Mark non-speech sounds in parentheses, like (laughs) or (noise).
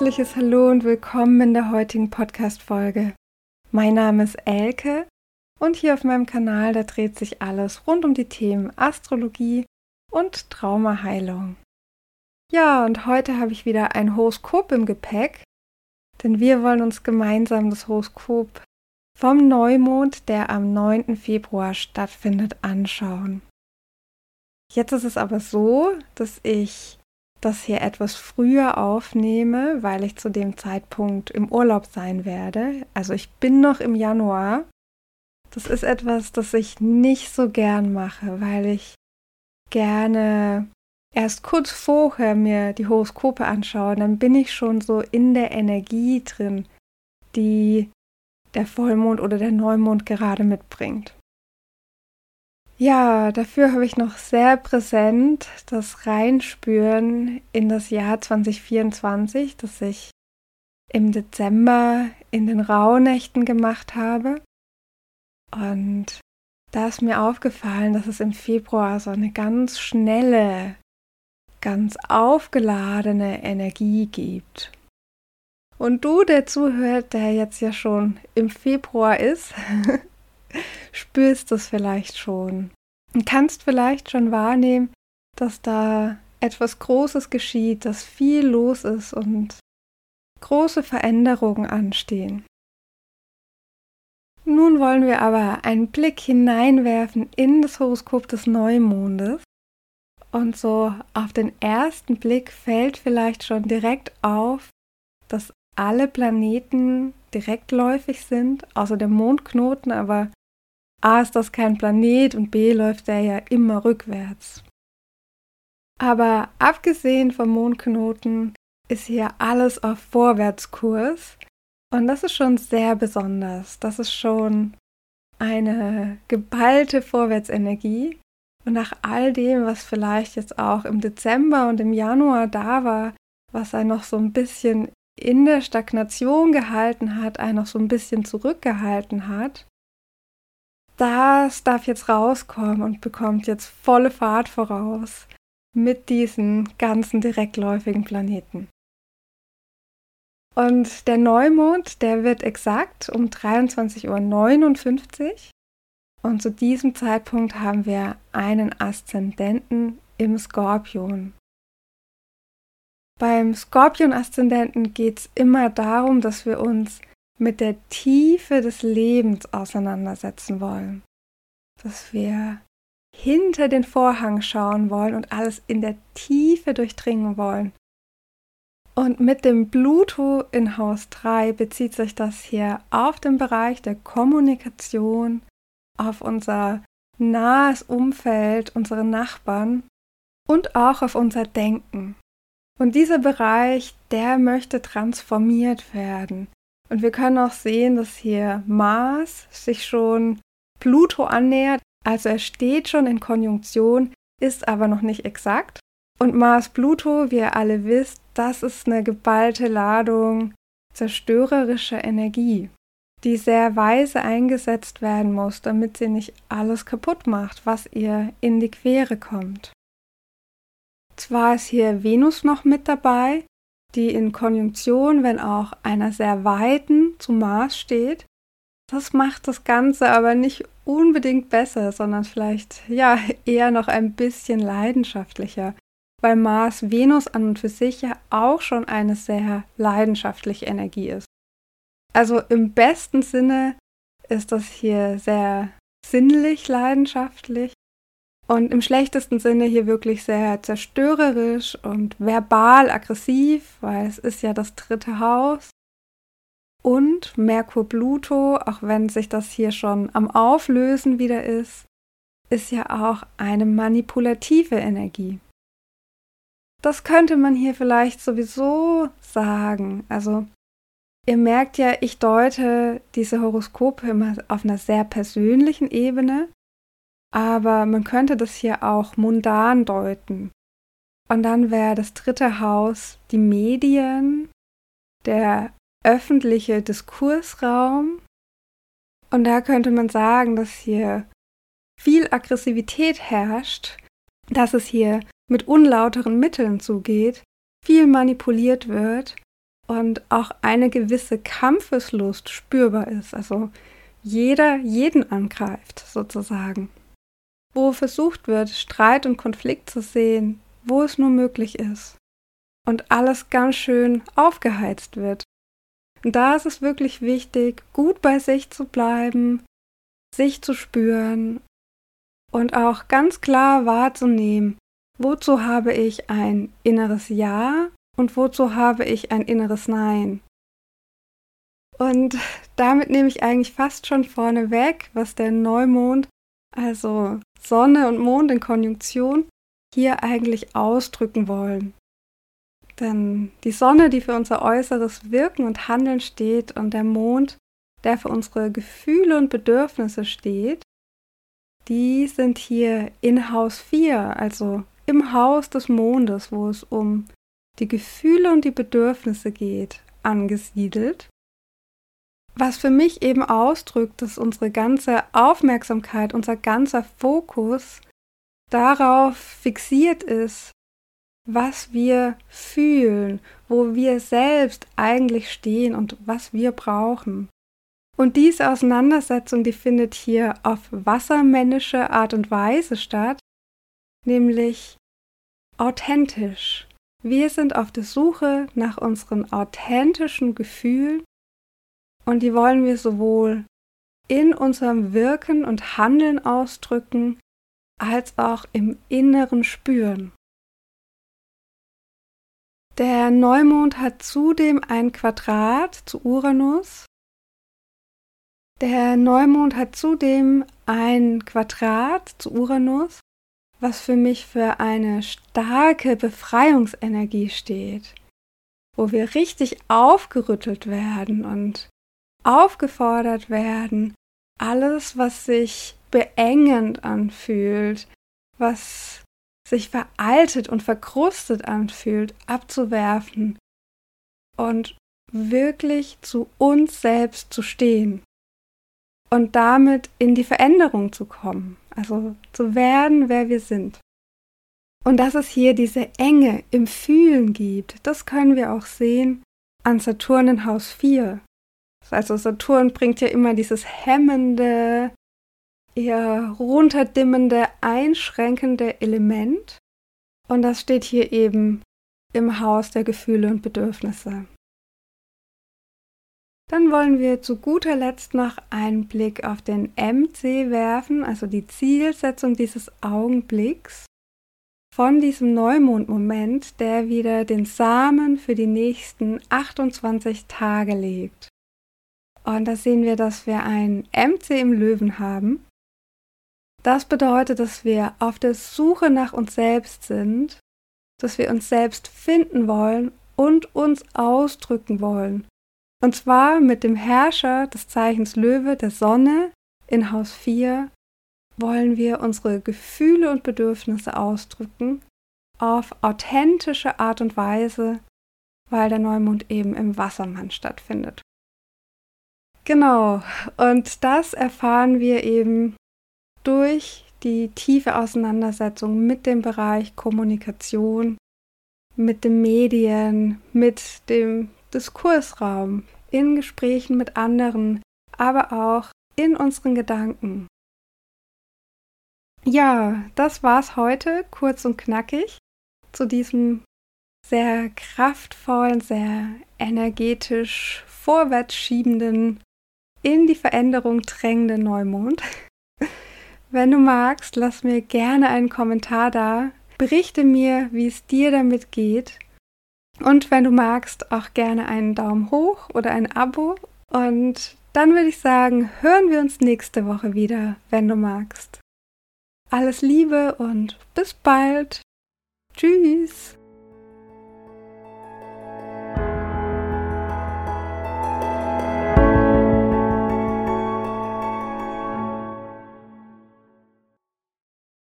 herzliches Hallo und willkommen in der heutigen Podcast-Folge. Mein Name ist Elke und hier auf meinem Kanal, da dreht sich alles rund um die Themen Astrologie und Traumaheilung. Ja, und heute habe ich wieder ein Horoskop im Gepäck, denn wir wollen uns gemeinsam das Horoskop vom Neumond, der am 9. Februar stattfindet, anschauen. Jetzt ist es aber so, dass ich das hier etwas früher aufnehme, weil ich zu dem Zeitpunkt im Urlaub sein werde. Also ich bin noch im Januar. Das ist etwas, das ich nicht so gern mache, weil ich gerne erst kurz vorher mir die Horoskope anschaue, dann bin ich schon so in der Energie drin, die der Vollmond oder der Neumond gerade mitbringt. Ja, dafür habe ich noch sehr präsent das Reinspüren in das Jahr 2024, das ich im Dezember in den Rauhnächten gemacht habe. Und da ist mir aufgefallen, dass es im Februar so eine ganz schnelle, ganz aufgeladene Energie gibt. Und du, der zuhört, der jetzt ja schon im Februar ist, (laughs) spürst es vielleicht schon und kannst vielleicht schon wahrnehmen, dass da etwas Großes geschieht, dass viel los ist und große Veränderungen anstehen. Nun wollen wir aber einen Blick hineinwerfen in das Horoskop des Neumondes. Und so auf den ersten Blick fällt vielleicht schon direkt auf, dass alle Planeten direktläufig sind, außer dem Mondknoten, aber A ist das kein Planet und B läuft er ja immer rückwärts. Aber abgesehen vom Mondknoten ist hier alles auf Vorwärtskurs und das ist schon sehr besonders. Das ist schon eine geballte Vorwärtsenergie. Und nach all dem, was vielleicht jetzt auch im Dezember und im Januar da war, was er noch so ein bisschen in der Stagnation gehalten hat, einen noch so ein bisschen zurückgehalten hat, das darf jetzt rauskommen und bekommt jetzt volle Fahrt voraus mit diesen ganzen direktläufigen Planeten. Und der Neumond, der wird exakt um 23.59 Uhr. Und zu diesem Zeitpunkt haben wir einen Aszendenten im Skorpion. Beim Skorpion-Aszendenten geht es immer darum, dass wir uns mit der Tiefe des Lebens auseinandersetzen wollen. Dass wir hinter den Vorhang schauen wollen und alles in der Tiefe durchdringen wollen. Und mit dem Pluto in Haus 3 bezieht sich das hier auf den Bereich der Kommunikation, auf unser nahes Umfeld, unsere Nachbarn und auch auf unser Denken. Und dieser Bereich, der möchte transformiert werden. Und wir können auch sehen, dass hier Mars sich schon Pluto annähert. Also er steht schon in Konjunktion, ist aber noch nicht exakt. Und Mars-Pluto, wie ihr alle wisst, das ist eine geballte Ladung zerstörerischer Energie, die sehr weise eingesetzt werden muss, damit sie nicht alles kaputt macht, was ihr in die Quere kommt. Zwar ist hier Venus noch mit dabei, die in Konjunktion, wenn auch einer sehr weiten, zu Mars steht. Das macht das Ganze aber nicht unbedingt besser, sondern vielleicht ja eher noch ein bisschen leidenschaftlicher, weil Mars Venus an und für sich ja auch schon eine sehr leidenschaftliche Energie ist. Also im besten Sinne ist das hier sehr sinnlich leidenschaftlich und im schlechtesten Sinne hier wirklich sehr zerstörerisch und verbal aggressiv, weil es ist ja das dritte Haus. Und Merkur Pluto, auch wenn sich das hier schon am Auflösen wieder ist, ist ja auch eine manipulative Energie. Das könnte man hier vielleicht sowieso sagen. Also ihr merkt ja, ich deute diese Horoskope immer auf einer sehr persönlichen Ebene aber man könnte das hier auch mundan deuten. Und dann wäre das dritte Haus die Medien, der öffentliche Diskursraum. Und da könnte man sagen, dass hier viel Aggressivität herrscht, dass es hier mit unlauteren Mitteln zugeht, viel manipuliert wird und auch eine gewisse Kampfeslust spürbar ist. Also jeder jeden angreift sozusagen. Wo versucht wird, Streit und Konflikt zu sehen, wo es nur möglich ist. Und alles ganz schön aufgeheizt wird. Und da ist es wirklich wichtig, gut bei sich zu bleiben, sich zu spüren und auch ganz klar wahrzunehmen, wozu habe ich ein inneres Ja und wozu habe ich ein inneres Nein. Und damit nehme ich eigentlich fast schon vorne weg, was der Neumond, also Sonne und Mond in Konjunktion, hier eigentlich ausdrücken wollen. Denn die Sonne, die für unser äußeres Wirken und Handeln steht, und der Mond, der für unsere Gefühle und Bedürfnisse steht, die sind hier in Haus 4, also im Haus des Mondes, wo es um die Gefühle und die Bedürfnisse geht, angesiedelt was für mich eben ausdrückt, dass unsere ganze Aufmerksamkeit, unser ganzer Fokus darauf fixiert ist, was wir fühlen, wo wir selbst eigentlich stehen und was wir brauchen. Und diese Auseinandersetzung, die findet hier auf wassermännische Art und Weise statt, nämlich authentisch. Wir sind auf der Suche nach unseren authentischen Gefühlen und die wollen wir sowohl in unserem Wirken und Handeln ausdrücken, als auch im Inneren spüren. Der Neumond hat zudem ein Quadrat zu Uranus. Der Neumond hat zudem ein Quadrat zu Uranus, was für mich für eine starke Befreiungsenergie steht, wo wir richtig aufgerüttelt werden und aufgefordert werden, alles, was sich beengend anfühlt, was sich veraltet und verkrustet anfühlt, abzuwerfen und wirklich zu uns selbst zu stehen und damit in die Veränderung zu kommen, also zu werden, wer wir sind. Und dass es hier diese Enge im Fühlen gibt, das können wir auch sehen an Saturn in Haus 4, also Saturn bringt ja immer dieses hemmende, eher runterdimmende, einschränkende Element. Und das steht hier eben im Haus der Gefühle und Bedürfnisse. Dann wollen wir zu guter Letzt noch einen Blick auf den MC werfen, also die Zielsetzung dieses Augenblicks von diesem Neumondmoment, der wieder den Samen für die nächsten 28 Tage legt. Und da sehen wir, dass wir ein MC im Löwen haben. Das bedeutet, dass wir auf der Suche nach uns selbst sind, dass wir uns selbst finden wollen und uns ausdrücken wollen. Und zwar mit dem Herrscher des Zeichens Löwe, der Sonne, in Haus 4, wollen wir unsere Gefühle und Bedürfnisse ausdrücken auf authentische Art und Weise, weil der Neumond eben im Wassermann stattfindet. Genau, und das erfahren wir eben durch die tiefe Auseinandersetzung mit dem Bereich Kommunikation, mit den Medien, mit dem Diskursraum, in Gesprächen mit anderen, aber auch in unseren Gedanken. Ja, das war's heute, kurz und knackig, zu diesem sehr kraftvollen, sehr energetisch vorwärts schiebenden in die Veränderung drängende Neumond. (laughs) Wenn du magst, lass mir gerne einen Kommentar da. Berichte mir, wie es dir damit geht. Und wenn du magst, auch gerne einen Daumen hoch oder ein Abo. Und dann würde ich sagen, hören wir uns nächste Woche wieder, wenn du magst. Alles Liebe und bis bald. Tschüss.